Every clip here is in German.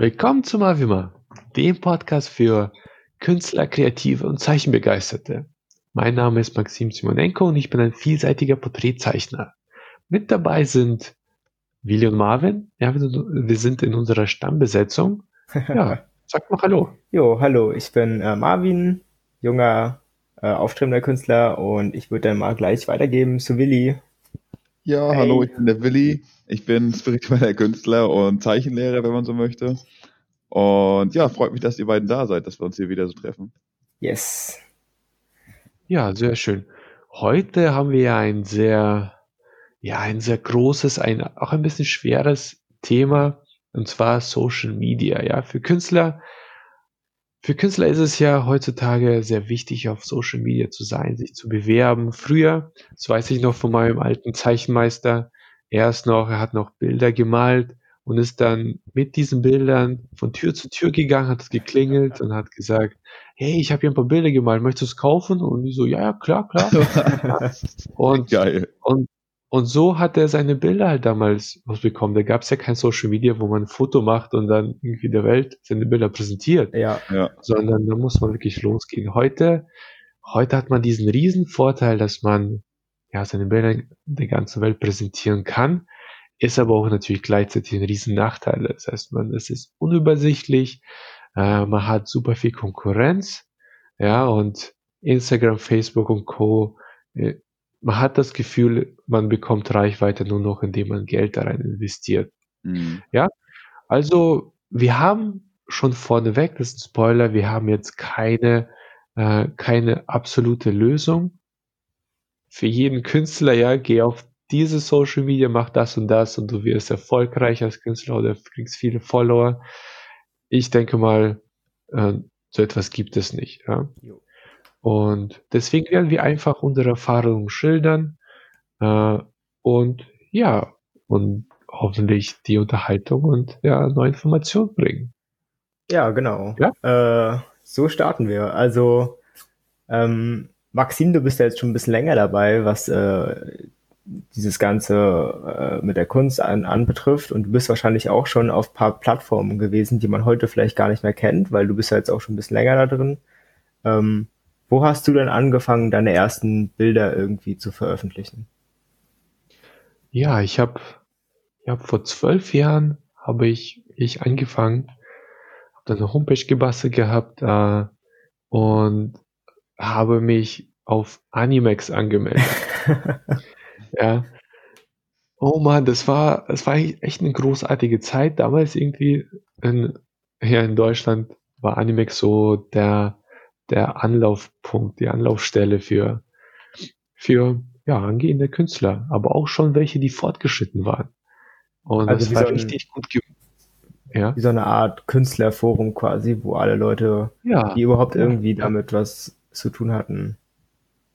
Willkommen zum Avima, dem Podcast für Künstler, Kreative und Zeichenbegeisterte. Mein Name ist Maxim Simonenko und ich bin ein vielseitiger Porträtzeichner. Mit dabei sind Willi und Marvin. Ja, wir sind in unserer Stammbesetzung. Ja, sag mal Hallo. Jo, hallo, ich bin äh, Marvin, junger, äh, aufstrebender Künstler und ich würde dann mal gleich weitergeben zu Willi. Ja, hey. hallo, ich bin der Willi. Ich bin spiritueller Künstler und Zeichenlehrer, wenn man so möchte. Und ja, freut mich, dass ihr beiden da seid, dass wir uns hier wieder so treffen. Yes. Ja, sehr schön. Heute haben wir ja ein sehr, ja, ein sehr großes, ein auch ein bisschen schweres Thema, und zwar Social Media. Ja, für Künstler für Künstler ist es ja heutzutage sehr wichtig, auf Social Media zu sein, sich zu bewerben. Früher, das weiß ich noch von meinem alten Zeichenmeister, er ist noch, er hat noch Bilder gemalt und ist dann mit diesen Bildern von Tür zu Tür gegangen, hat geklingelt und hat gesagt, hey, ich habe hier ein paar Bilder gemalt, möchtest du es kaufen? Und ich so, ja, ja, klar, klar. und, Geil. und und so hat er seine Bilder halt damals bekommen. Da gab es ja kein Social Media, wo man ein Foto macht und dann irgendwie der Welt seine Bilder präsentiert. Ja. ja. Sondern da muss man wirklich losgehen. Heute, heute hat man diesen riesen Vorteil, dass man ja seine Bilder der ganzen Welt präsentieren kann. Ist aber auch natürlich gleichzeitig ein riesen Nachteil. Das heißt, man, es ist unübersichtlich, äh, man hat super viel Konkurrenz, ja, und Instagram, Facebook und Co. Man hat das Gefühl, man bekommt Reichweite nur noch, indem man Geld da rein investiert. Mhm. Ja, also wir haben schon vorneweg, das ist ein Spoiler, wir haben jetzt keine, äh, keine absolute Lösung. Für jeden Künstler, ja, geh auf diese Social Media, mach das und das und du wirst erfolgreich als Künstler oder kriegst viele Follower. Ich denke mal, äh, so etwas gibt es nicht. Ja. Jo. Und deswegen werden wir einfach unsere Erfahrungen schildern äh, und ja, und hoffentlich die Unterhaltung und ja, neue Informationen bringen. Ja, genau. Ja? Äh, so starten wir. Also, ähm, Maxim, du bist ja jetzt schon ein bisschen länger dabei, was äh, dieses Ganze äh, mit der Kunst an, anbetrifft und du bist wahrscheinlich auch schon auf paar Plattformen gewesen, die man heute vielleicht gar nicht mehr kennt, weil du bist ja jetzt auch schon ein bisschen länger da drin. Ähm, wo hast du denn angefangen, deine ersten Bilder irgendwie zu veröffentlichen? Ja, ich habe ich hab vor zwölf Jahren habe ich, ich angefangen, habe dann eine Homepage gebastelt gehabt äh, und habe mich auf Animex angemeldet. ja. Oh man, das war, das war echt eine großartige Zeit. Damals irgendwie in, hier in Deutschland war Animex so der der Anlaufpunkt, die Anlaufstelle für, für ja, angehende Künstler, aber auch schon welche, die fortgeschritten waren. Und also das war so richtig gut ja. Wie so eine Art Künstlerforum quasi, wo alle Leute, ja, die überhaupt irgendwie ja. damit was zu tun hatten.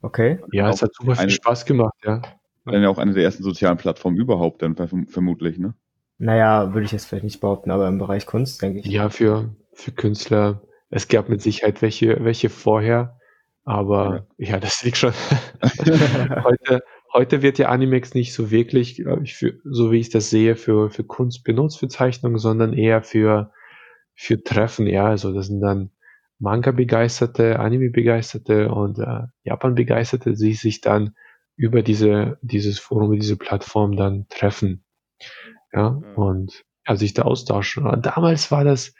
Okay. Ja, es hat super viel Spaß gemacht, ja. Dann ja auch eine der ersten sozialen Plattformen überhaupt, dann vermutlich, ne? Naja, würde ich jetzt vielleicht nicht behaupten, aber im Bereich Kunst, denke ich. Ja, für, für Künstler es gab mit Sicherheit welche, welche vorher, aber ja, ja das liegt schon. heute, heute wird ja Animex nicht so wirklich, ich, für, so wie ich das sehe, für, für Kunst benutzt, für Zeichnungen, sondern eher für, für Treffen, ja. Also das sind dann Manga-Begeisterte, Anime-Begeisterte und äh, Japan-Begeisterte, die sich dann über diese, dieses Forum, über diese Plattform dann treffen. Ja, mhm. und ja, sich da austauschen. Und damals war das,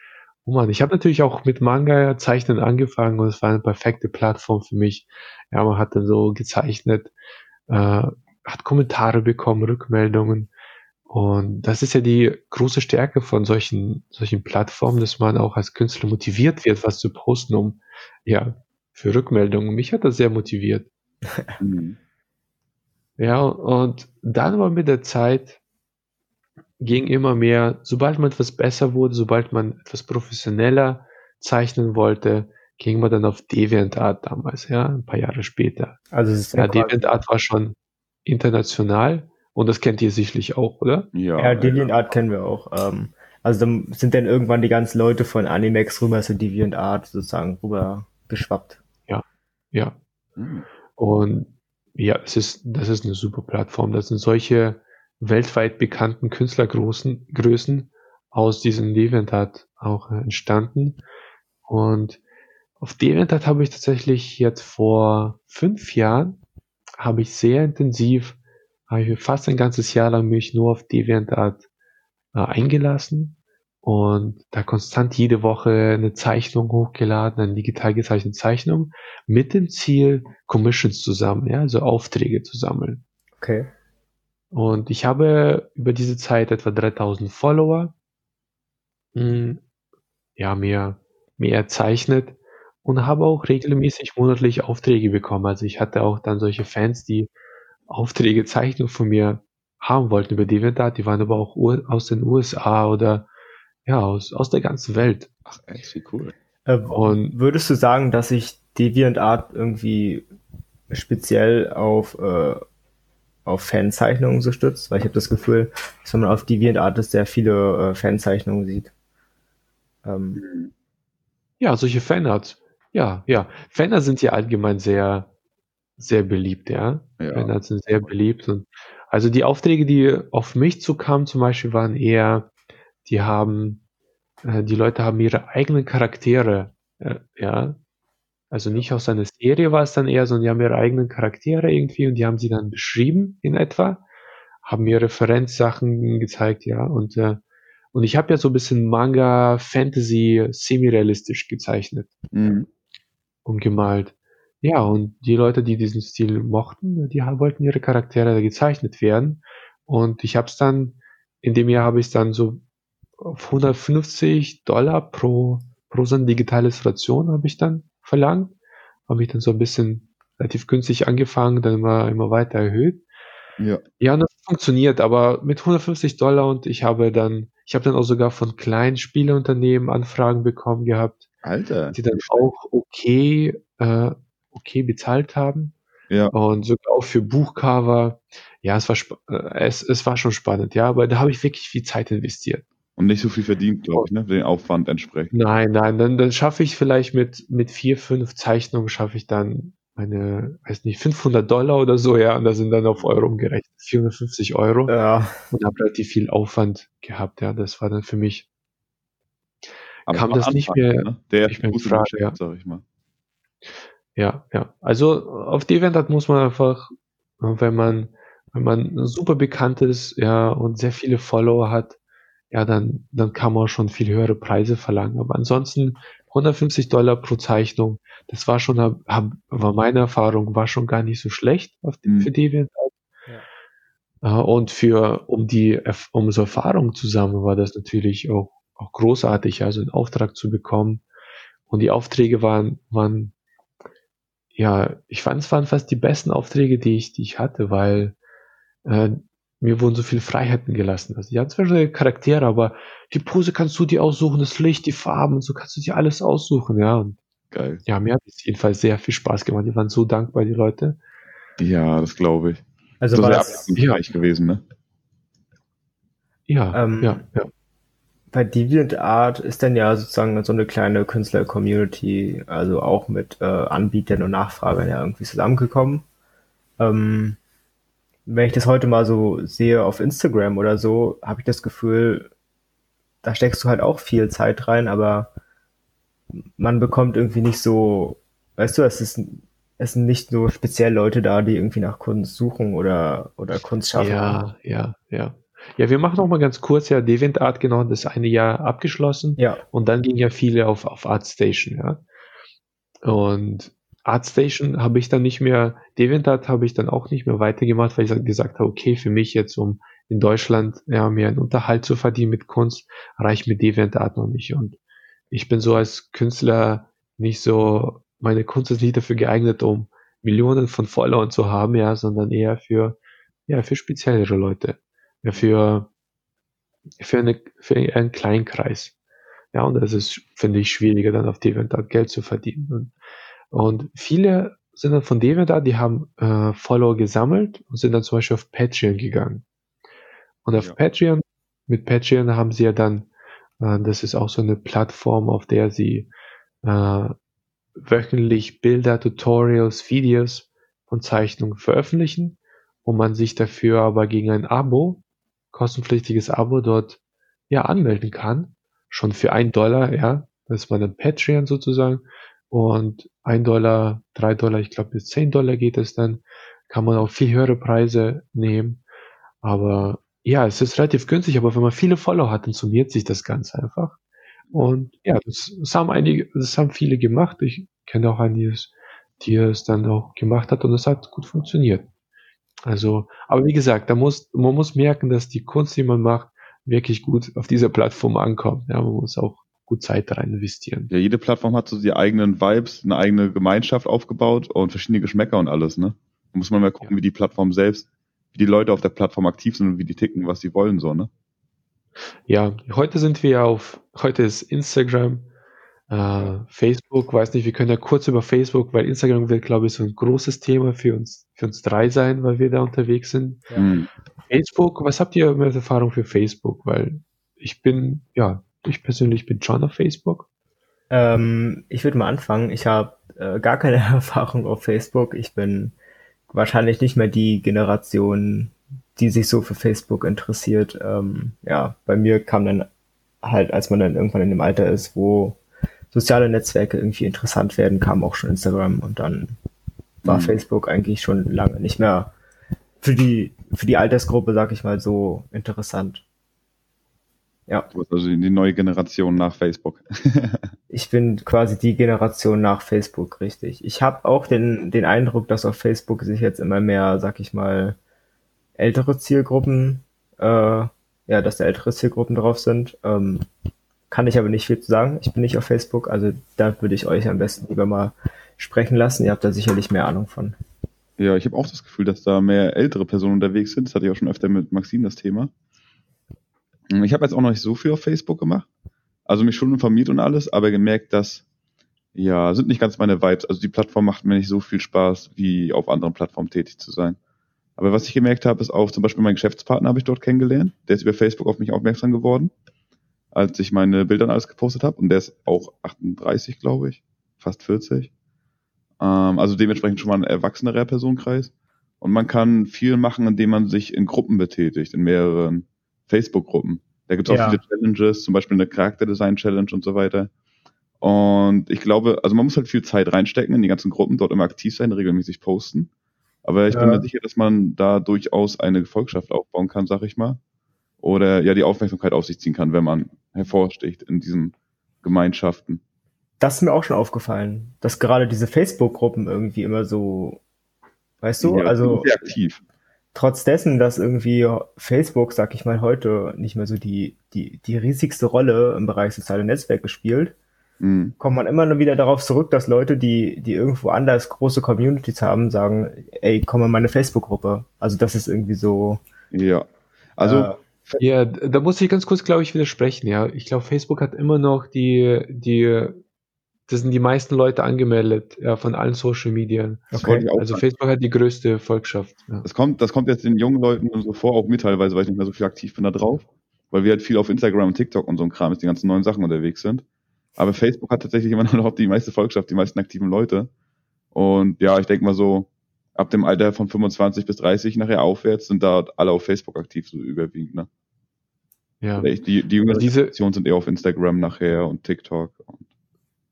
Oh man, ich habe natürlich auch mit Manga-Zeichnen angefangen und es war eine perfekte Plattform für mich. Ja, man hat dann so gezeichnet, äh, hat Kommentare bekommen, Rückmeldungen. Und das ist ja die große Stärke von solchen, solchen Plattformen, dass man auch als Künstler motiviert wird, was zu posten, um, ja, für Rückmeldungen. Mich hat das sehr motiviert. Mhm. Ja, und dann war mit der Zeit ging immer mehr, sobald man etwas besser wurde, sobald man etwas professioneller zeichnen wollte, ging man dann auf DeviantArt damals, ja, ein paar Jahre später. Also es ist ja, DeviantArt war schon international und das kennt ihr sicherlich auch, oder? Ja, ja DeviantArt kennen wir auch. Ähm, also dann sind dann irgendwann die ganzen Leute von Animex rüber zu DeviantArt sozusagen rüber geschwappt. Ja, ja. Mhm. Und ja, es ist, das ist eine super Plattform. Das sind solche weltweit bekannten Künstlergrößen Größen aus diesem DeviantArt auch entstanden. Und auf DeviantArt habe ich tatsächlich jetzt vor fünf Jahren, habe ich sehr intensiv, habe ich fast ein ganzes Jahr lang mich nur auf DeviantArt äh, eingelassen und da konstant jede Woche eine Zeichnung hochgeladen, eine digital gezeichnete Zeichnung mit dem Ziel, Commissions zu sammeln, ja, also Aufträge zu sammeln. Okay. Und ich habe über diese Zeit etwa 3000 Follower, mh, hm, ja, mehr, mehr erzeichnet und habe auch regelmäßig monatlich Aufträge bekommen. Also ich hatte auch dann solche Fans, die Aufträge, Zeichnung von mir haben wollten über DeviantArt, die waren aber auch aus den USA oder ja, aus, aus der ganzen Welt. Ach, echt, wie cool. Äh, und würdest du sagen, dass sich DeviantArt irgendwie speziell auf, äh, auf Fanzeichnungen so stützt? Weil ich habe das Gefühl, dass wenn man auf DeviantArt ist, sehr viele äh, Fanzeichnungen sieht. Ähm. Ja, solche Fanarts. Ja, ja. Fanarts sind ja allgemein sehr, sehr beliebt, ja. ja. Fanarts sind sehr beliebt. Und also die Aufträge, die auf mich zukamen, zum Beispiel, waren eher die haben, äh, die Leute haben ihre eigenen Charaktere, äh, ja. Also nicht aus einer Serie war es dann eher, sondern die haben ihre eigenen Charaktere irgendwie und die haben sie dann beschrieben in etwa, haben mir Referenzsachen gezeigt, ja. Und, äh, und ich habe ja so ein bisschen Manga, Fantasy, semi-realistisch gezeichnet mhm. und gemalt. Ja, und die Leute, die diesen Stil mochten, die wollten ihre Charaktere gezeichnet werden. Und ich habe es dann, in dem Jahr habe ich es dann so auf 150 Dollar pro, pro so eine digitale Illustration habe ich dann verlangt. Habe ich dann so ein bisschen relativ günstig angefangen, dann immer, immer weiter erhöht. Ja. Ja, das funktioniert, aber mit 150 Dollar und ich habe dann, ich habe dann auch sogar von kleinen Spieleunternehmen Anfragen bekommen gehabt, Alter. die dann auch okay, äh, okay bezahlt haben. Ja. Und sogar auch für Buchcover. Ja, es war, äh, es, es war schon spannend, ja, aber da habe ich wirklich viel Zeit investiert. Und nicht so viel verdient, glaube ich, ne? Den Aufwand entsprechend. Nein, nein, dann, dann schaffe ich vielleicht mit, mit vier, fünf Zeichnungen schaffe ich dann meine, weiß nicht, 500 Dollar oder so, ja, und da sind dann auf Euro umgerechnet 450 Euro. Ja. Und habe relativ viel Aufwand gehabt, ja, das war dann für mich, Aber kam das Anfang, nicht mehr, ne? Der nicht mehr in Frage, ja. Sag ich mal. Ja, ja. Also auf die Event hat muss man einfach, wenn man, wenn man super bekannt ist, ja, und sehr viele Follower hat, ja, dann, dann kann man schon viel höhere Preise verlangen. Aber ansonsten 150 Dollar pro Zeichnung, das war schon, hab, war meine Erfahrung, war schon gar nicht so schlecht auf die, mhm. für DeviantArt. Ja. Und für, um die, um so Erfahrung zu sammeln, war das natürlich auch, auch großartig, also einen Auftrag zu bekommen. Und die Aufträge waren, waren, ja, ich fand, es waren fast die besten Aufträge, die ich, die ich hatte, weil äh, mir wurden so viele Freiheiten gelassen. Also die haben zwar schon Charaktere, aber die Pose kannst du dir aussuchen, das Licht, die Farben und so kannst du dir alles aussuchen, ja. Und Geil. Ja, mir hat es jedenfalls sehr viel Spaß gemacht. Die waren so dankbar, die Leute. Ja, das glaube ich. Also das war das ja. gewesen, ne? Ja, ähm, ja, ja. Bei DeviantArt ist dann ja sozusagen so eine kleine Künstler-Community, also auch mit äh, Anbietern und Nachfragern ja irgendwie zusammengekommen. Ähm, wenn ich das heute mal so sehe auf Instagram oder so, habe ich das Gefühl, da steckst du halt auch viel Zeit rein, aber man bekommt irgendwie nicht so, weißt du, es ist, es sind nicht so speziell Leute da, die irgendwie nach Kunst suchen oder, oder Kunst schaffen. Ja, ja, ja. Ja, wir machen noch mal ganz kurz, ja, DeviantArt genau das eine Jahr abgeschlossen. Ja. Und dann ging ja viele auf, auf ArtStation, ja. Und ArtStation habe ich dann nicht mehr, DeviantArt habe ich dann auch nicht mehr weitergemacht, weil ich gesagt habe, okay, für mich jetzt, um in Deutschland ja, mir einen Unterhalt zu verdienen mit Kunst, reicht mir DeviantArt noch nicht. Und ich bin so als Künstler nicht so, meine Kunst ist nicht dafür geeignet, um Millionen von Followern zu haben, ja, sondern eher für, ja, für speziellere Leute. Ja, für, für, eine, für einen kleinen Kreis. Ja, und das ist, finde ich, schwieriger, dann auf DeviantArt Geld zu verdienen. Und und viele sind dann von dem da, die haben äh, Follower gesammelt und sind dann zum Beispiel auf Patreon gegangen. Und auf ja. Patreon, mit Patreon haben sie ja dann, äh, das ist auch so eine Plattform, auf der sie äh, wöchentlich Bilder, Tutorials, Videos und Zeichnungen veröffentlichen und man sich dafür aber gegen ein Abo, kostenpflichtiges Abo dort ja, anmelden kann. Schon für ein Dollar, ja. Das ist mal ein Patreon sozusagen. Und ein Dollar, drei Dollar, ich glaube bis zehn Dollar geht es dann. Kann man auch viel höhere Preise nehmen. Aber ja, es ist relativ günstig, aber wenn man viele Follower hat, dann summiert sich das Ganze einfach. Und ja, das, das haben einige, das haben viele gemacht. Ich kenne auch einiges, die es dann auch gemacht hat und es hat gut funktioniert. Also, aber wie gesagt, da muss, man muss merken, dass die Kunst, die man macht, wirklich gut auf dieser Plattform ankommt. Ja, man muss auch gut Zeit rein investieren. Ja, jede Plattform hat so die eigenen Vibes, eine eigene Gemeinschaft aufgebaut und verschiedene Geschmäcker und alles, ne? Da muss man mal gucken, ja. wie die Plattform selbst, wie die Leute auf der Plattform aktiv sind und wie die ticken, was sie wollen, so, ne? Ja, heute sind wir auf, heute ist Instagram, äh, Facebook, weiß nicht, wir können ja kurz über Facebook, weil Instagram wird, glaube ich, so ein großes Thema für uns, für uns drei sein, weil wir da unterwegs sind. Ja. Mhm. Facebook, was habt ihr mit Erfahrung für Facebook? Weil ich bin, ja, ich persönlich bin schon auf Facebook. Ähm, ich würde mal anfangen. Ich habe äh, gar keine Erfahrung auf Facebook. Ich bin wahrscheinlich nicht mehr die Generation, die sich so für Facebook interessiert. Ähm, ja, bei mir kam dann halt, als man dann irgendwann in dem Alter ist, wo soziale Netzwerke irgendwie interessant werden, kam auch schon Instagram und dann war mhm. Facebook eigentlich schon lange nicht mehr für die, für die Altersgruppe, sag ich mal, so interessant. Ja. Du bist also die neue Generation nach Facebook. ich bin quasi die Generation nach Facebook, richtig. Ich habe auch den, den Eindruck, dass auf Facebook sich jetzt immer mehr, sag ich mal, ältere Zielgruppen, äh, ja, dass da ältere Zielgruppen drauf sind. Ähm, kann ich aber nicht viel zu sagen. Ich bin nicht auf Facebook, also da würde ich euch am besten lieber mal sprechen lassen. Ihr habt da sicherlich mehr Ahnung von. Ja, ich habe auch das Gefühl, dass da mehr ältere Personen unterwegs sind. Das hatte ich auch schon öfter mit Maxim das Thema. Ich habe jetzt auch noch nicht so viel auf Facebook gemacht. Also mich schon informiert und alles, aber gemerkt, dass ja, sind nicht ganz meine Vibes. Also die Plattform macht mir nicht so viel Spaß, wie auf anderen Plattformen tätig zu sein. Aber was ich gemerkt habe, ist auch zum Beispiel mein Geschäftspartner habe ich dort kennengelernt. Der ist über Facebook auf mich aufmerksam geworden, als ich meine Bilder und alles gepostet habe. Und der ist auch 38, glaube ich, fast 40. Ähm, also dementsprechend schon mal ein erwachsenerer Personenkreis. Und man kann viel machen, indem man sich in Gruppen betätigt, in mehreren Facebook-Gruppen. Da gibt es auch ja. viele Challenges, zum Beispiel eine Charakterdesign-Challenge und so weiter. Und ich glaube, also man muss halt viel Zeit reinstecken in die ganzen Gruppen, dort immer aktiv sein, regelmäßig posten. Aber ich ja. bin mir sicher, dass man da durchaus eine Gefolgschaft aufbauen kann, sag ich mal. Oder ja die Aufmerksamkeit auf sich ziehen kann, wenn man hervorsticht in diesen Gemeinschaften. Das ist mir auch schon aufgefallen, dass gerade diese Facebook-Gruppen irgendwie immer so, weißt du, ja, also sehr aktiv trotz dessen, dass irgendwie Facebook, sag ich mal, heute nicht mehr so die, die, die riesigste Rolle im Bereich soziale Netzwerke spielt, mhm. kommt man immer nur wieder darauf zurück, dass Leute, die, die irgendwo anders große Communities haben, sagen, ey, komm in meine Facebook-Gruppe. Also das ist irgendwie so. Ja. Also. Äh, ja, da muss ich ganz kurz, glaube ich, widersprechen, ja. Ich glaube, Facebook hat immer noch die, die das sind die meisten Leute angemeldet, ja, von allen Social Medien. Okay. Also Facebook hat die größte Volkschaft. Ja. Das kommt, das kommt jetzt den jungen Leuten so vor, auch mir teilweise, weil ich nicht mehr so viel aktiv bin da drauf, weil wir halt viel auf Instagram und TikTok und so ein Kram ist, die ganzen neuen Sachen unterwegs sind. Aber Facebook hat tatsächlich immer noch die meiste Volkschaft, die meisten aktiven Leute. Und ja, ich denke mal so, ab dem Alter von 25 bis 30 nachher aufwärts sind da alle auf Facebook aktiv, so überwiegend, ne? Ja. Die, die jüngeren Generationen sind eher auf Instagram nachher und TikTok. Und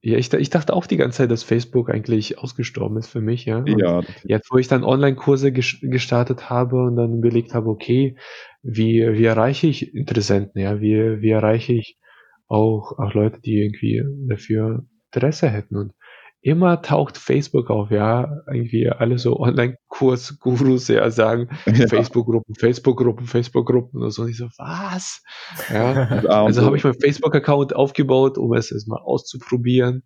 ja, ich, ich dachte auch die ganze Zeit, dass Facebook eigentlich ausgestorben ist für mich, ja. Und ja. Jetzt, wo ich dann Online-Kurse gestartet habe und dann überlegt habe, okay, wie, wie erreiche ich Interessenten, ja, wie, wie erreiche ich auch, auch Leute, die irgendwie dafür Interesse hätten. Und immer taucht Facebook auf, ja, irgendwie alle so Online-Kurs-Gurus ja sagen, ja. Facebook-Gruppen, Facebook-Gruppen, Facebook-Gruppen und so. Und ich so, was? Ja, also habe ich meinen Facebook-Account aufgebaut, um es erstmal auszuprobieren.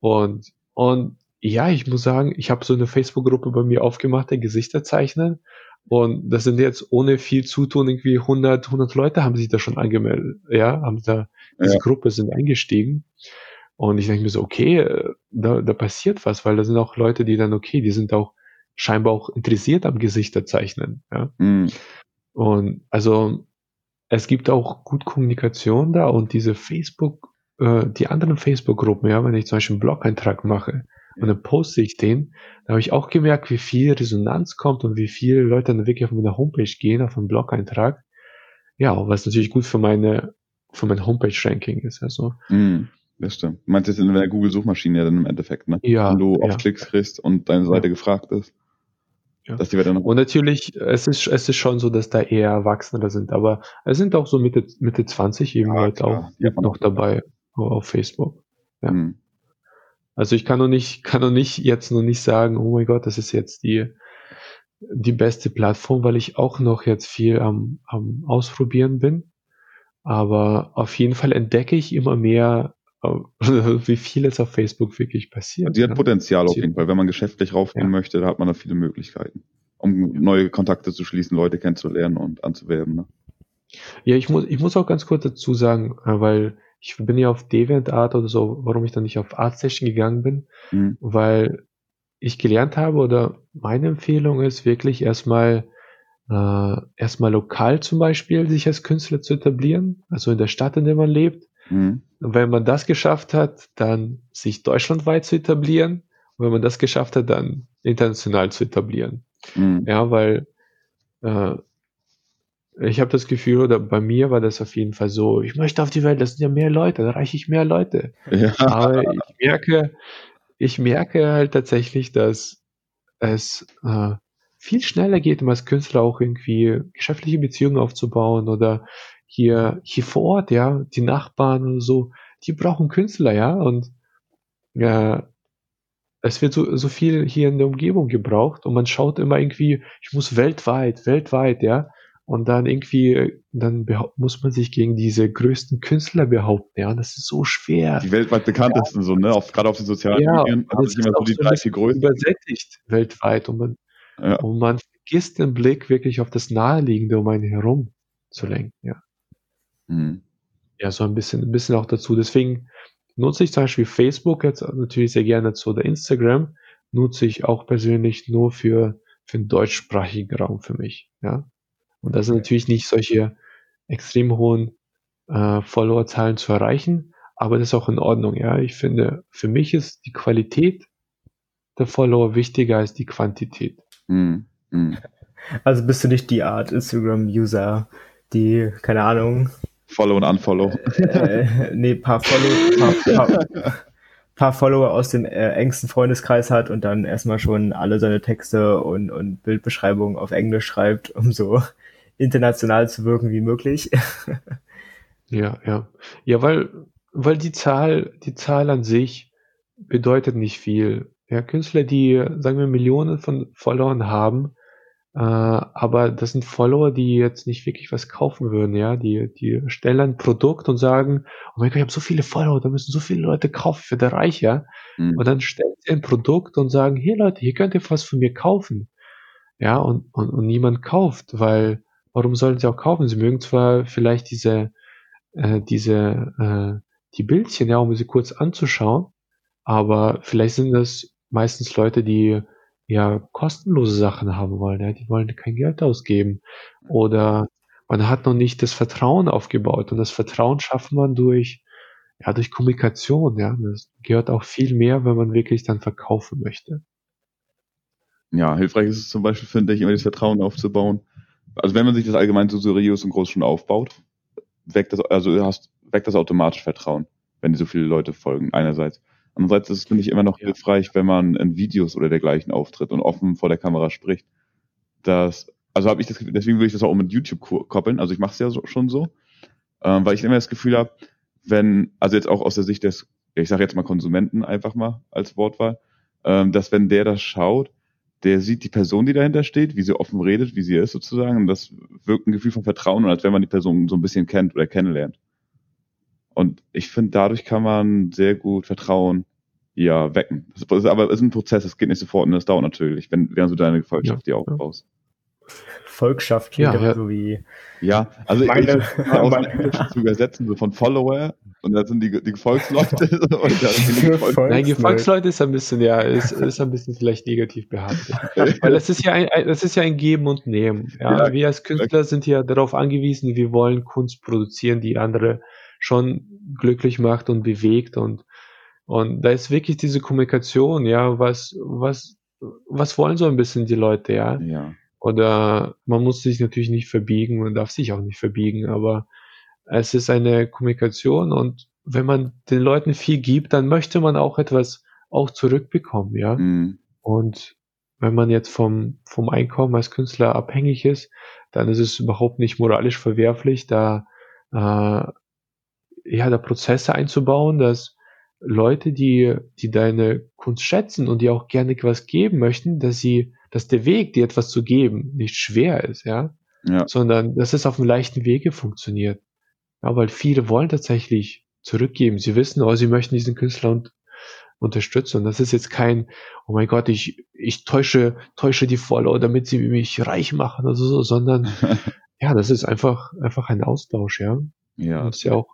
Und, und ja, ich muss sagen, ich habe so eine Facebook-Gruppe bei mir aufgemacht, der Gesichter zeichnen. Und das sind jetzt ohne viel Zutun irgendwie 100, 100 Leute haben sich da schon angemeldet, ja, haben da, diese ja. Gruppe sind eingestiegen. Und ich denke mir so, okay, äh, da, da passiert was, weil da sind auch Leute, die dann, okay, die sind auch scheinbar auch interessiert am Gesichterzeichnen. Ja? Mhm. Und also es gibt auch gut Kommunikation da und diese Facebook, äh, die anderen Facebook-Gruppen, ja, wenn ich zum Beispiel einen Blog-Eintrag mache und dann poste ich den, da habe ich auch gemerkt, wie viel Resonanz kommt und wie viele Leute dann wirklich auf meine Homepage gehen, auf einen Blog-Eintrag. Ja, was natürlich gut für meine für mein Homepage-Ranking ist. Also. Mm, das stimmt. Du meinst jetzt in der Google-Suchmaschine ja dann im Endeffekt, ne? Ja. Wenn du ja. auf Klicks kriegst und deine Seite ja. gefragt ist. Ja. Dass die dann und natürlich, es ist, es ist schon so, dass da eher Erwachsene sind, aber es sind auch so Mitte, Mitte 20 eben ja, halt klar. auch noch dabei auf Facebook. Ja. Mhm. Also ich kann noch nicht, kann noch nicht jetzt noch nicht sagen, oh mein Gott, das ist jetzt die, die beste Plattform, weil ich auch noch jetzt viel am, am Ausprobieren bin. Aber auf jeden Fall entdecke ich immer mehr, wie viel es auf Facebook wirklich passiert. Die hat Potenzial auf jeden Fall. Wenn man geschäftlich raufgehen ja. möchte, da hat man da viele Möglichkeiten, um neue Kontakte zu schließen, Leute kennenzulernen und anzuwerben. Ne? Ja, ich muss, ich muss auch ganz kurz dazu sagen, äh, weil ich bin ja auf DeviantArt oder so, warum ich dann nicht auf ArtStation gegangen bin, mhm. weil ich gelernt habe oder meine Empfehlung ist wirklich erstmal äh, erstmal lokal zum Beispiel sich als Künstler zu etablieren, also in der Stadt, in der man lebt. Mhm. Und wenn man das geschafft hat, dann sich deutschlandweit zu etablieren. Und wenn man das geschafft hat, dann international zu etablieren. Mhm. Ja, weil äh, ich habe das Gefühl, oder bei mir war das auf jeden Fall so, ich möchte auf die Welt, das sind ja mehr Leute, da reiche ich mehr Leute. Ja. Aber ich merke, ich merke halt tatsächlich, dass es äh, viel schneller geht, um als Künstler auch irgendwie geschäftliche Beziehungen aufzubauen oder hier, hier vor Ort, ja, die Nachbarn und so, die brauchen Künstler, ja, und ja, äh, es wird so, so viel hier in der Umgebung gebraucht und man schaut immer irgendwie, ich muss weltweit, weltweit, ja, und dann irgendwie, dann muss man sich gegen diese größten Künstler behaupten, ja, das ist so schwer. Die weltweit bekanntesten, ja. so, ne, auf, gerade auf den sozialen ja, Medien, haben sich immer so die drei, vier größten. Übersättigt weltweit und man, ja. und man vergisst den Blick wirklich auf das Naheliegende um einen herum zu lenken, ja. Mhm. Ja, so ein bisschen, ein bisschen auch dazu. Deswegen nutze ich zum Beispiel Facebook jetzt natürlich sehr gerne dazu oder Instagram nutze ich auch persönlich nur für, für den deutschsprachigen Raum für mich, ja. Und da sind natürlich nicht solche extrem hohen äh, Followerzahlen zu erreichen, aber das ist auch in Ordnung. Ja, ich finde, für mich ist die Qualität der Follower wichtiger als die Quantität. Mm, mm. Also bist du nicht die Art Instagram-User, die, keine Ahnung. Follow und Unfollow. Äh, nee, paar Follow, paar, paar, paar Follower aus dem äh, engsten Freundeskreis hat und dann erstmal schon alle seine Texte und, und Bildbeschreibungen auf Englisch schreibt, um so international zu wirken wie möglich. ja, ja. Ja, weil, weil die Zahl, die Zahl an sich bedeutet nicht viel. Ja, Künstler, die, sagen wir, Millionen von Followern haben, äh, aber das sind Follower, die jetzt nicht wirklich was kaufen würden, ja. Die, die stellen ein Produkt und sagen, oh mein Gott, ich habe so viele Follower, da müssen so viele Leute kaufen, für der Reich, ja. Mhm. Und dann stellen sie ein Produkt und sagen, hier Leute, hier könnt ihr was von mir kaufen. Ja, und, und, und niemand kauft, weil warum sollen sie auch kaufen? Sie mögen zwar vielleicht diese, äh, diese, äh, die Bildchen, ja, um sie kurz anzuschauen, aber vielleicht sind das meistens Leute, die ja kostenlose Sachen haben wollen, ja, die wollen kein Geld ausgeben oder man hat noch nicht das Vertrauen aufgebaut und das Vertrauen schafft man durch ja durch Kommunikation, ja, das gehört auch viel mehr, wenn man wirklich dann verkaufen möchte. Ja, hilfreich ist es zum Beispiel, finde ich, immer das Vertrauen aufzubauen also wenn man sich das allgemein so seriös und groß schon aufbaut, weckt das, also hast, weckt das automatisch Vertrauen, wenn dir so viele Leute folgen, einerseits. Andererseits ist es, finde ich, immer noch ja. hilfreich, wenn man in Videos oder dergleichen auftritt und offen vor der Kamera spricht. Das, also habe ich das, deswegen will ich das auch mit YouTube koppeln. Also ich mache es ja so, schon so, ähm, weil ich immer das Gefühl habe, wenn, also jetzt auch aus der Sicht des, ich sage jetzt mal Konsumenten einfach mal als Wortwahl, ähm, dass wenn der das schaut, der sieht die Person, die dahinter steht, wie sie offen redet, wie sie ist sozusagen. Und das wirkt ein Gefühl von Vertrauen, als wenn man die Person so ein bisschen kennt oder kennenlernt. Und ich finde, dadurch kann man sehr gut Vertrauen ja wecken. Das ist, aber es ist ein Prozess, es geht nicht sofort und das dauert natürlich, wenn, während du deine Gefolgschaft ja, aufbaust. Volkschaft ja, ja. so wie. Ja, also meine, ich, aus meine, zu übersetzen, so von Follower und da sind die, die Gefolgsleute. die Gefolgsleute. Nein, Gefolgsleute ist ein bisschen, ja, ist, ist ein bisschen vielleicht negativ behaftet. Weil das ist ja ein, das ist ja ein Geben und Nehmen. Ja, ja wir als Künstler sind ja darauf angewiesen, wir wollen Kunst produzieren, die andere schon glücklich macht und bewegt und, und da ist wirklich diese Kommunikation, ja, was, was, was wollen so ein bisschen die Leute, ja? Ja. Oder man muss sich natürlich nicht verbiegen, man darf sich auch nicht verbiegen, aber es ist eine Kommunikation und wenn man den Leuten viel gibt, dann möchte man auch etwas auch zurückbekommen, ja. Mhm. Und wenn man jetzt vom, vom Einkommen als Künstler abhängig ist, dann ist es überhaupt nicht moralisch verwerflich, da äh, ja, da Prozesse einzubauen, dass Leute, die, die deine Kunst schätzen und die auch gerne was geben möchten, dass sie, dass der Weg, dir etwas zu geben, nicht schwer ist, ja, ja. sondern dass es auf einem leichten Wege funktioniert. Ja, weil viele wollen tatsächlich zurückgeben. Sie wissen, oh, sie möchten diesen Künstler und unterstützen. Und das ist jetzt kein, oh mein Gott, ich, ich täusche, täusche die Follower, damit sie mich reich machen oder so, sondern ja, das ist einfach, einfach ein Austausch, ja. Ja. Das ist ja auch.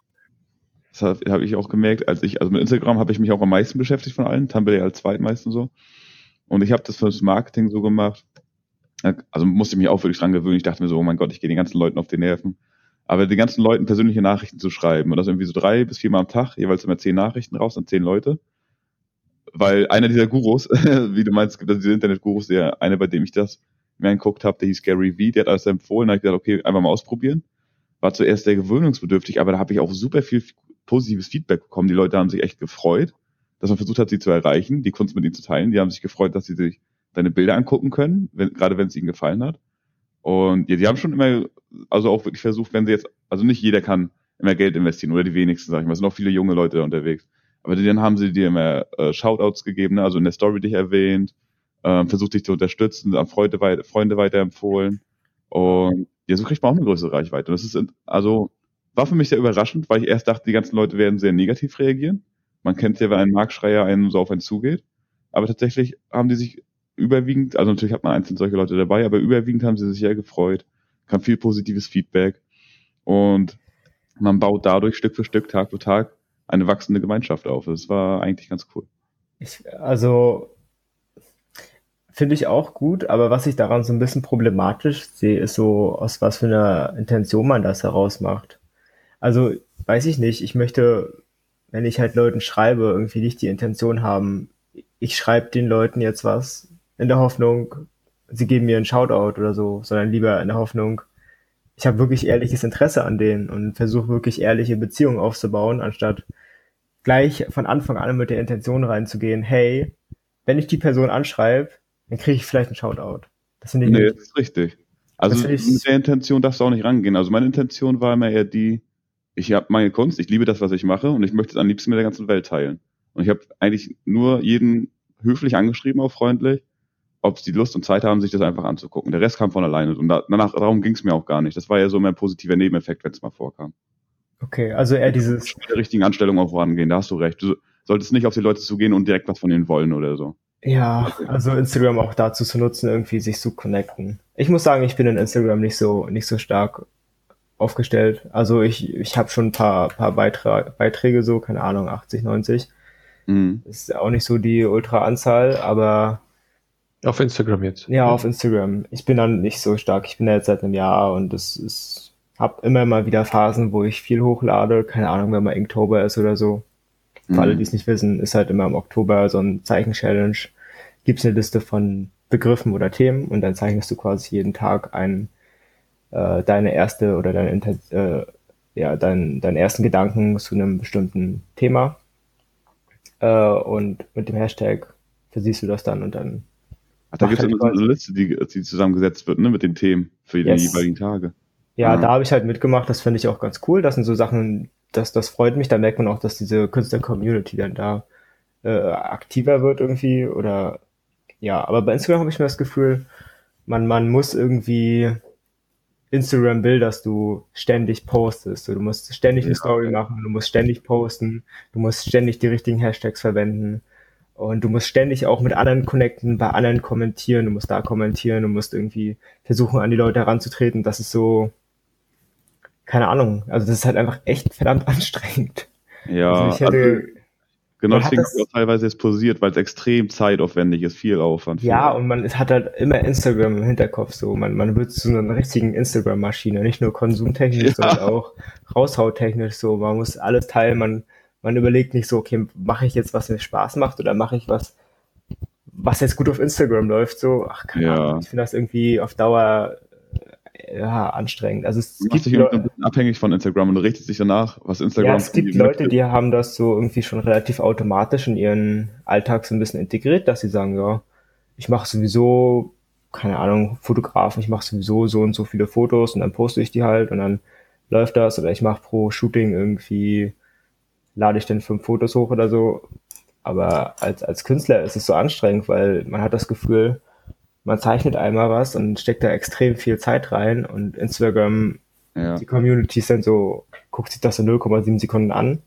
Das habe hab ich auch gemerkt, als ich, also mit Instagram habe ich mich auch am meisten beschäftigt von allen, Tumblr ja als zweitmeisten so. Und ich habe das für das Marketing so gemacht. Also musste ich mich auch wirklich dran gewöhnen. Ich dachte mir so, oh mein Gott, ich gehe den ganzen Leuten auf die Nerven. Aber den ganzen Leuten persönliche Nachrichten zu schreiben und das irgendwie so drei bis viermal am Tag, jeweils immer zehn Nachrichten raus an zehn Leute weil einer dieser Gurus, wie du meinst, gibt es diese Internet-Gurus, der eine, bei dem ich das mir angeguckt habe, der hieß Gary V, der hat alles empfohlen, da habe ich gesagt, okay, einfach mal ausprobieren. War zuerst sehr gewöhnungsbedürftig, aber da habe ich auch super viel positives Feedback bekommen. Die Leute haben sich echt gefreut, dass man versucht hat, sie zu erreichen, die Kunst mit ihnen zu teilen. Die haben sich gefreut, dass sie sich deine Bilder angucken können, wenn, gerade wenn es ihnen gefallen hat. Und ja, die haben schon immer, also auch wirklich versucht, wenn sie jetzt, also nicht jeder kann immer Geld investieren oder die wenigsten, sag ich mal. Es sind auch viele junge Leute da unterwegs. Aber dann haben sie dir immer äh, Shoutouts gegeben, ne? also in der Story dich erwähnt, äh, versucht dich zu unterstützen, an Freunde, weit Freunde weiterempfohlen. Und ja, so kriegt man auch eine größere Reichweite. Und das ist, also, war für mich sehr überraschend, weil ich erst dachte, die ganzen Leute werden sehr negativ reagieren. Man kennt ja, wenn ein Marktschreier einem so auf einen zugeht. Aber tatsächlich haben die sich überwiegend, also natürlich hat man einzelne solche Leute dabei, aber überwiegend haben sie sich sehr gefreut, kam viel positives Feedback und man baut dadurch Stück für Stück, Tag für Tag eine wachsende Gemeinschaft auf. Das war eigentlich ganz cool. Ich, also finde ich auch gut, aber was ich daran so ein bisschen problematisch sehe, ist so, aus was für einer Intention man das herausmacht. Also, weiß ich nicht, ich möchte, wenn ich halt Leuten schreibe, irgendwie nicht die Intention haben, ich schreibe den Leuten jetzt was in der Hoffnung, sie geben mir einen Shoutout oder so, sondern lieber in der Hoffnung, ich habe wirklich ehrliches Interesse an denen und versuche wirklich ehrliche Beziehungen aufzubauen, anstatt gleich von Anfang an mit der Intention reinzugehen, hey, wenn ich die Person anschreibe, dann kriege ich vielleicht einen Shoutout. Das finde ich nee, das ist richtig. Also mit der Intention darfst du auch nicht rangehen. Also meine Intention war immer eher die, ich habe meine Kunst, ich liebe das, was ich mache und ich möchte es am liebsten mit der ganzen Welt teilen. Und ich habe eigentlich nur jeden höflich angeschrieben, auch freundlich, ob sie Lust und Zeit haben, sich das einfach anzugucken. Der Rest kam von alleine und danach, darum ging es mir auch gar nicht. Das war ja so mein positiver Nebeneffekt, wenn es mal vorkam. Okay, also eher dieses. Mit der richtigen Anstellung auch vorangehen, da hast du recht. Du solltest nicht auf die Leute zugehen und direkt was von ihnen wollen oder so. Ja, also Instagram auch dazu zu nutzen, irgendwie sich zu connecten. Ich muss sagen, ich bin in Instagram nicht so nicht so stark aufgestellt. Also ich ich habe schon ein paar paar Beitra Beiträge so, keine Ahnung, 80, 90. Mhm. Ist auch nicht so die Ultra-Anzahl, aber auf Instagram jetzt. Ja, auf Instagram. Ich bin dann nicht so stark. Ich bin da jetzt seit einem Jahr und das ist habe immer mal wieder Phasen, wo ich viel hochlade. Keine Ahnung, wenn mal Inktober ist oder so. Für mhm. alle, die es nicht wissen, ist halt immer im Oktober so ein Zeichen-Challenge. Gibt's eine Liste von Begriffen oder Themen und dann zeichnest du quasi jeden Tag ein, äh, deine erste oder deine äh, ja, dein, deinen ersten Gedanken zu einem bestimmten Thema. Äh, und mit dem Hashtag versiehst du das dann und dann. Ach, da gibt es halt eine Liste, die, die zusammengesetzt wird, ne, mit den Themen für yes. die jeweiligen Tage. Ja, mhm. da habe ich halt mitgemacht, das finde ich auch ganz cool. Das sind so Sachen, das, das freut mich, da merkt man auch, dass diese Künstler-Community dann da äh, aktiver wird irgendwie oder ja, aber bei Instagram habe ich mir das Gefühl, man, man muss irgendwie Instagram will, dass du ständig postest. Du musst ständig eine ja. Story machen, du musst ständig posten, du musst ständig die richtigen Hashtags verwenden und du musst ständig auch mit anderen connecten, bei anderen kommentieren, du musst da kommentieren, du musst irgendwie versuchen, an die Leute heranzutreten. Das ist so, keine Ahnung, also das ist halt einfach echt verdammt anstrengend. Ja, also ich hätte, also, genau deswegen das, auch teilweise jetzt posiert, weil es extrem zeitaufwendig ist, viel Aufwand. Ja, und man hat halt immer Instagram im Hinterkopf so, man, man wird zu einer richtigen Instagram-Maschine, nicht nur konsumtechnisch, ja. sondern auch raushauttechnisch so, man muss alles teilen, man, man überlegt nicht so, okay, mache ich jetzt was mir Spaß macht oder mache ich was, was jetzt gut auf Instagram läuft, so, ach keine ja. Ahnung, ich finde das irgendwie auf Dauer ja, anstrengend. Also es du machst dich ein bisschen abhängig von Instagram und du richtest dich danach, was Instagram Ja, es gibt Leute, die haben das so irgendwie schon relativ automatisch in ihren Alltag so ein bisschen integriert, dass sie sagen, ja, ich mache sowieso, keine Ahnung, Fotografen, ich mache sowieso so und so viele Fotos und dann poste ich die halt und dann läuft das oder ich mache pro Shooting irgendwie, lade ich dann fünf Fotos hoch oder so. Aber als, als Künstler ist es so anstrengend, weil man hat das Gefühl, man zeichnet einmal was und steckt da extrem viel Zeit rein und Instagram, ja. die Community ist dann so, guckt sich das in 0,7 Sekunden an,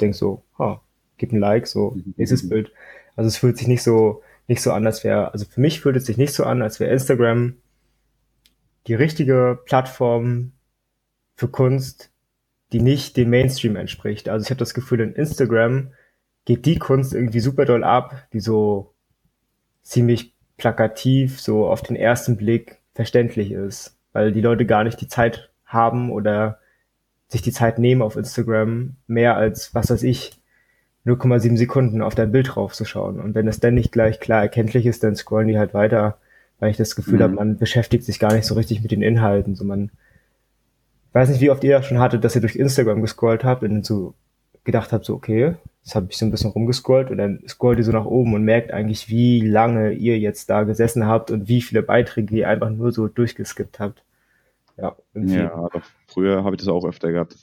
denkt so, oh, gib ein Like, so, mhm. nächstes Bild. Also es fühlt sich nicht so, nicht so an, als wäre, also für mich fühlt es sich nicht so an, als wäre Instagram die richtige Plattform für Kunst, die nicht dem Mainstream entspricht. Also ich habe das Gefühl, in Instagram geht die Kunst irgendwie super doll ab, die so ziemlich plakativ, so auf den ersten Blick verständlich ist, weil die Leute gar nicht die Zeit haben oder sich die Zeit nehmen auf Instagram, mehr als, was weiß ich, 0,7 Sekunden auf dein Bild draufzuschauen. Und wenn es dann nicht gleich klar erkenntlich ist, dann scrollen die halt weiter, weil ich das Gefühl mhm. habe, man beschäftigt sich gar nicht so richtig mit den Inhalten. So man weiß nicht, wie oft ihr schon hattet, dass ihr durch Instagram gescrollt habt und so gedacht habt, so okay, das habe ich so ein bisschen rumgescrollt und dann scrollt ihr so nach oben und merkt eigentlich, wie lange ihr jetzt da gesessen habt und wie viele Beiträge ihr einfach nur so durchgeskippt habt. Ja, ja früher habe ich das auch öfter gehabt.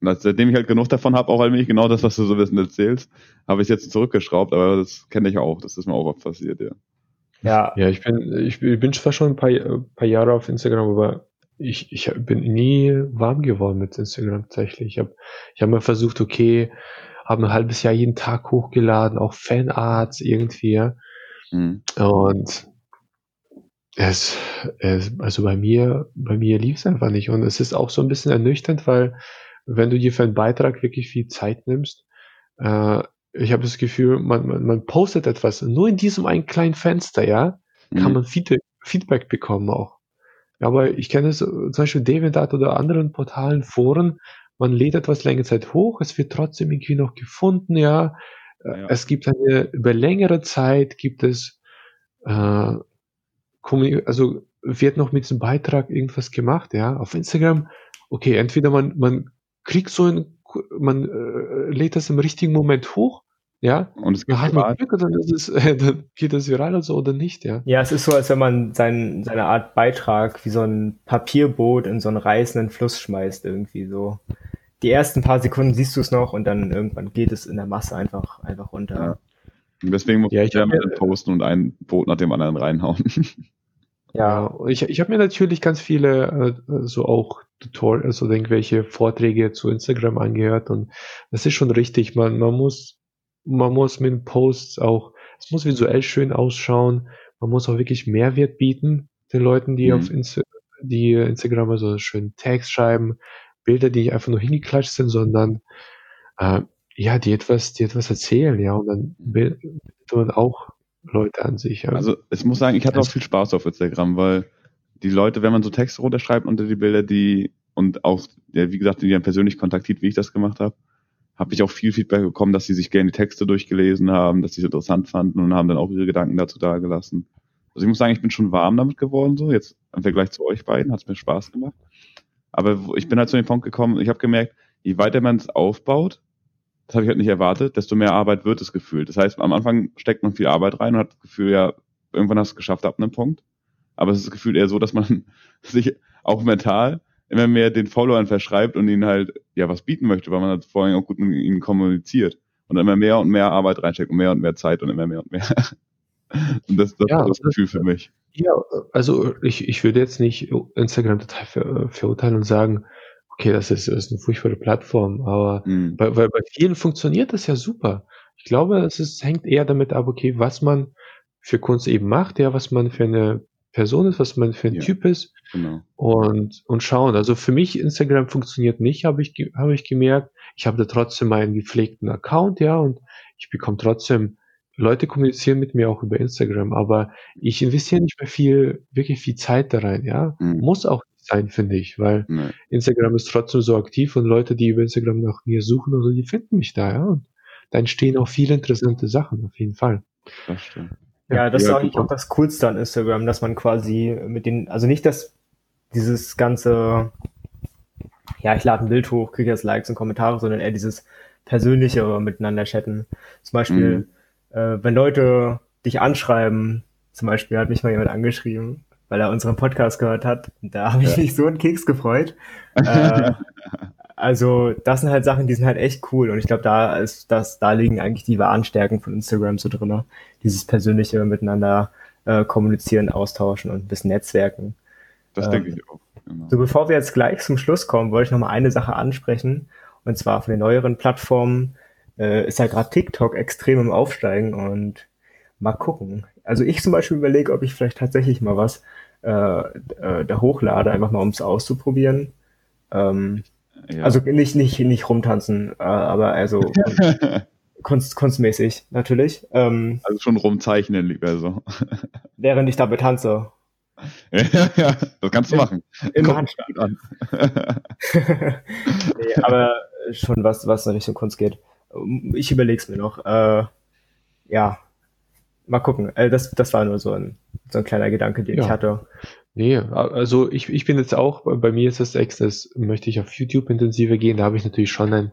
seitdem ich halt genug davon habe, auch allmählich genau das, was du so wissen erzählst, habe ich jetzt zurückgeschraubt, aber das kenne ich auch, das ist mir auch oft passiert, ja. Ja, ja ich bin, ich bin zwar schon ein paar, paar Jahre auf Instagram, aber ich, ich bin nie warm geworden mit Instagram tatsächlich. Ich habe ich hab mal versucht, okay, habe ein halbes Jahr jeden Tag hochgeladen, auch Fanarts irgendwie. Mhm. Und es, es, also bei mir, bei mir lief es einfach nicht. Und es ist auch so ein bisschen ernüchternd, weil wenn du dir für einen Beitrag wirklich viel Zeit nimmst, äh, ich habe das Gefühl, man, man, man postet etwas, nur in diesem einen kleinen Fenster, ja, kann mhm. man Feedback, Feedback bekommen auch. Aber ich kenne es zum Beispiel DeviantArt oder anderen Portalen, Foren, man lädt etwas längere Zeit hoch, es wird trotzdem irgendwie noch gefunden, ja. Ja. Es gibt eine, über längere Zeit gibt es, äh, also wird noch mit diesem Beitrag irgendwas gemacht, ja. Auf Instagram, okay, entweder man, man kriegt so ein, man äh, lädt das im richtigen Moment hoch ja, und es geht ja, Glück, dann, ist es, äh, dann geht das viral oder so oder nicht, ja. Ja, es ist so, als wenn man sein, seine Art Beitrag wie so ein Papierboot in so einen reißenden Fluss schmeißt, irgendwie so. Die ersten paar Sekunden siehst du es noch und dann irgendwann geht es in der Masse einfach, einfach runter. Ja. Und deswegen muss ja, ich ja mit posten und ein Boot nach dem anderen reinhauen. Ja, ich, ich habe mir natürlich ganz viele äh, so auch Tutorials oder irgendwelche Vorträge zu Instagram angehört und das ist schon richtig. Man, man muss man muss mit Posts auch, es muss visuell schön ausschauen. Man muss auch wirklich Mehrwert bieten den Leuten, die mhm. auf Insta die Instagram also schön Tags schreiben, Bilder, die nicht einfach nur hingeklatscht sind, sondern äh, ja, die etwas, die etwas erzählen, ja, und dann bildet man auch Leute an sich. Ja. Also ich muss sagen, ich hatte auch viel Spaß auf Instagram, weil die Leute, wenn man so Texte runterschreibt unter die Bilder, die und auch, ja, wie gesagt, die dann persönlich kontaktiert, wie ich das gemacht habe, habe ich auch viel Feedback bekommen, dass sie sich gerne die Texte durchgelesen haben, dass sie es interessant fanden und haben dann auch ihre Gedanken dazu dargelassen. Also ich muss sagen, ich bin schon warm damit geworden, so jetzt im Vergleich zu euch beiden, hat es mir Spaß gemacht. Aber ich bin halt zu dem Punkt gekommen, ich habe gemerkt, je weiter man es aufbaut, das habe ich halt nicht erwartet, desto mehr Arbeit wird es gefühlt. Das heißt, am Anfang steckt man viel Arbeit rein und hat das Gefühl, ja, irgendwann hast du es geschafft ab einem Punkt. Aber es ist das Gefühl eher so, dass man sich auch mental immer mehr den Followern verschreibt und ihnen halt ja was bieten möchte, weil man halt vorhin auch gut mit ihnen kommuniziert und immer mehr und mehr Arbeit reinsteckt und mehr und mehr Zeit und immer mehr und mehr. und das, das ja, ist das Gefühl für mich. Ja, also ich, ich würde jetzt nicht Instagram total ver, verurteilen und sagen, okay, das ist, das ist eine furchtbare Plattform, aber mhm. bei, bei, bei vielen funktioniert das ja super. Ich glaube, es ist, hängt eher damit ab, okay, was man für Kunst eben macht, ja, was man für eine Person ist, was man für ein ja, Typ ist. Genau. Und, und schauen. Also für mich Instagram funktioniert nicht, habe ich, habe ich gemerkt. Ich habe da trotzdem meinen gepflegten Account, ja, und ich bekomme trotzdem, Leute kommunizieren mit mir auch über Instagram, aber ich investiere nicht mehr viel, wirklich viel Zeit da rein, ja. Mhm. Muss auch sein, finde ich, weil nee. Instagram ist trotzdem so aktiv und Leute, die über Instagram nach mir suchen oder so, die finden mich da, ja. Und da entstehen auch viele interessante Sachen, auf jeden Fall. Das stimmt. Ja, das ja, ist eigentlich auch das Coolste an Instagram, dass man quasi mit den, also nicht, dass dieses ganze, ja, ich lade ein Bild hoch, kriege jetzt Likes und Kommentare, sondern eher dieses persönliche miteinander chatten. Zum Beispiel, mhm. äh, wenn Leute dich anschreiben, zum Beispiel hat mich mal jemand angeschrieben, weil er unseren Podcast gehört hat. Da habe ich ja. mich so einen Keks gefreut. äh, also das sind halt Sachen, die sind halt echt cool und ich glaube, da ist das, da liegen eigentlich die wahren Stärken von Instagram so drin. Dieses persönliche miteinander äh, kommunizieren, austauschen und ein bisschen netzwerken. Das ähm, denke ich auch. Genau. So bevor wir jetzt gleich zum Schluss kommen, wollte ich noch mal eine Sache ansprechen und zwar von den neueren Plattformen äh, ist ja gerade TikTok extrem im Aufsteigen und mal gucken. Also ich zum Beispiel überlege, ob ich vielleicht tatsächlich mal was äh, äh, da hochlade, einfach mal um es auszuprobieren. Ähm, ja. Also nicht, nicht, nicht rumtanzen, äh, aber also kunst, kunstmäßig natürlich. Ähm, also schon rumzeichnen lieber so. während ich dabei tanze. ja, ja, das kannst du machen. Im Handstand. An. nee, aber schon was, was in Richtung Kunst geht. Ich überlege es mir noch. Äh, ja, mal gucken. Äh, das, das war nur so ein, so ein kleiner Gedanke, den ja. ich hatte. Nee, also ich, ich bin jetzt auch, bei mir ist das extra, das möchte ich auf YouTube intensiver gehen, da habe ich natürlich schon ein,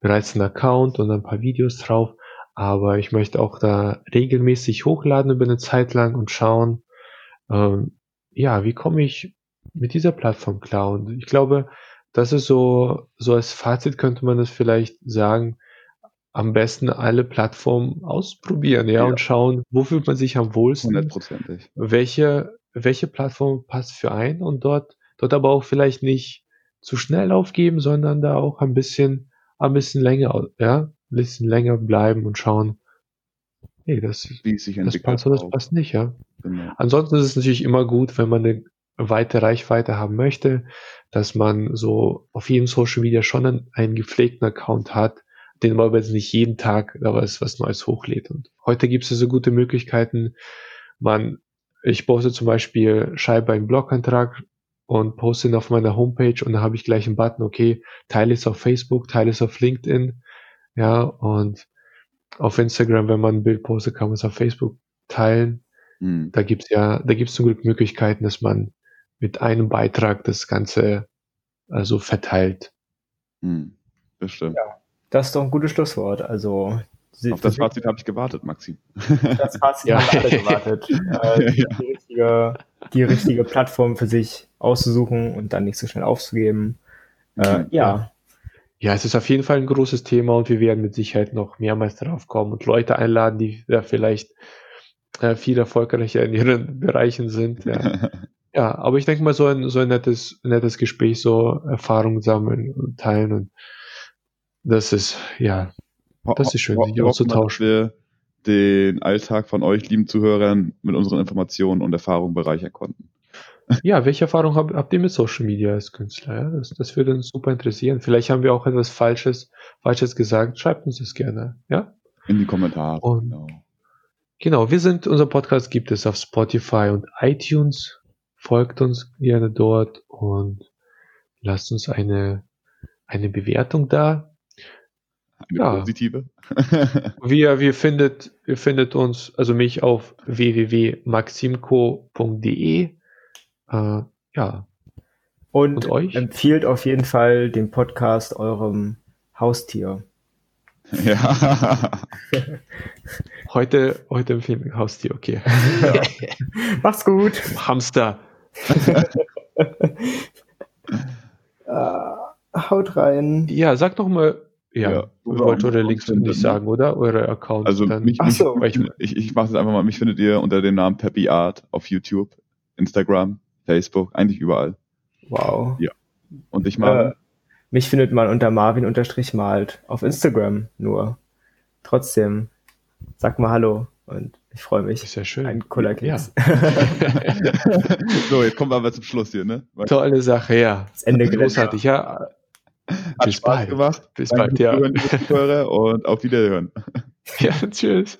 bereits einen Account und ein paar Videos drauf, aber ich möchte auch da regelmäßig hochladen über eine Zeit lang und schauen, ähm, ja, wie komme ich mit dieser Plattform klar? Und ich glaube, das ist so, so als Fazit könnte man das vielleicht sagen, am besten alle Plattformen ausprobieren, ja, ja. und schauen, wo fühlt man sich am wohlsten. Hundertprozentig. Welche, welche Plattform passt für einen und dort, dort aber auch vielleicht nicht zu schnell aufgeben, sondern da auch ein bisschen, ein bisschen länger, ja, ein bisschen länger bleiben und schauen, hey, das, Wie sich das passt oder das passt nicht, ja. Genau. Ansonsten ist es natürlich immer gut, wenn man eine weite Reichweite haben möchte, dass man so auf jedem Social Media schon einen, einen gepflegten Account hat, den jetzt nicht jeden Tag da was, was Neues hochlädt. Und heute gibt es so also gute Möglichkeiten. Man ich poste zum Beispiel, schreibe einen Blogantrag und poste ihn auf meiner Homepage und dann habe ich gleich einen Button, okay, teile es auf Facebook, teile es auf LinkedIn, ja, und auf Instagram, wenn man ein Bild postet, kann man es auf Facebook teilen. Mhm. Da gibt's ja, da gibt's zum Glück Möglichkeiten, dass man mit einem Beitrag das Ganze also verteilt. Mhm. Bestimmt. Ja, das ist doch ein gutes Schlusswort. Also auf das Fazit habe ich gewartet, Maxim. Das Fazit ja. haben alle gewartet. Äh, die, ja. die, richtige, die, richtige, Plattform für sich auszusuchen und dann nicht so schnell aufzugeben. Äh, ja. Ja, es ist auf jeden Fall ein großes Thema und wir werden mit Sicherheit noch mehrmals darauf kommen und Leute einladen, die da vielleicht äh, viel erfolgreicher in ihren Bereichen sind. Ja. ja, aber ich denke mal, so ein, so ein nettes, nettes Gespräch, so Erfahrungen sammeln und teilen und das ist, ja, das ist schön, sich auszutauschen. wir den Alltag von euch, lieben Zuhörern, mit unseren Informationen und Erfahrungen bereichern konnten. Ja, welche Erfahrung habt, habt ihr mit Social Media als Künstler? Ja, das, das würde uns super interessieren. Vielleicht haben wir auch etwas Falsches, Falsches gesagt. Schreibt uns das gerne. Ja? In die Kommentare. Und, genau. genau, wir sind, unser Podcast gibt es auf Spotify und iTunes. Folgt uns gerne dort und lasst uns eine, eine Bewertung da. Eine ja. positive. wir, wir findet, ihr findet uns, also mich auf www.maximco.de. Äh, ja. Und, Und euch? empfiehlt auf jeden Fall den Podcast eurem Haustier. Ja. heute, heute empfehlen wir Haustier, okay. Ja. Mach's gut. Hamster. uh, haut rein. Ja, sag doch mal, ja, ja ihr wollt eure Links nicht sagen, oder? Eure Accounts. Also dann. mich, mich so. ich, ich, ich mache es einfach mal, mich findet ihr unter dem Namen Peppy Art auf YouTube, Instagram, Facebook, eigentlich überall. Wow. Ja. Und ich mal. Äh, mich findet man unter Marvin-malt auf Instagram nur. Trotzdem, sag mal Hallo und ich freue mich. Ist ja schön. Ein cooler Keks. Ja. so, jetzt kommen wir aber zum Schluss hier, ne? Tolle Sache, ja. Das Ende großartig, ja. Hat Bis Spaß bald. gemacht. Bis Danke bald, ja. Und auf Wiederhören. Ja, tschüss.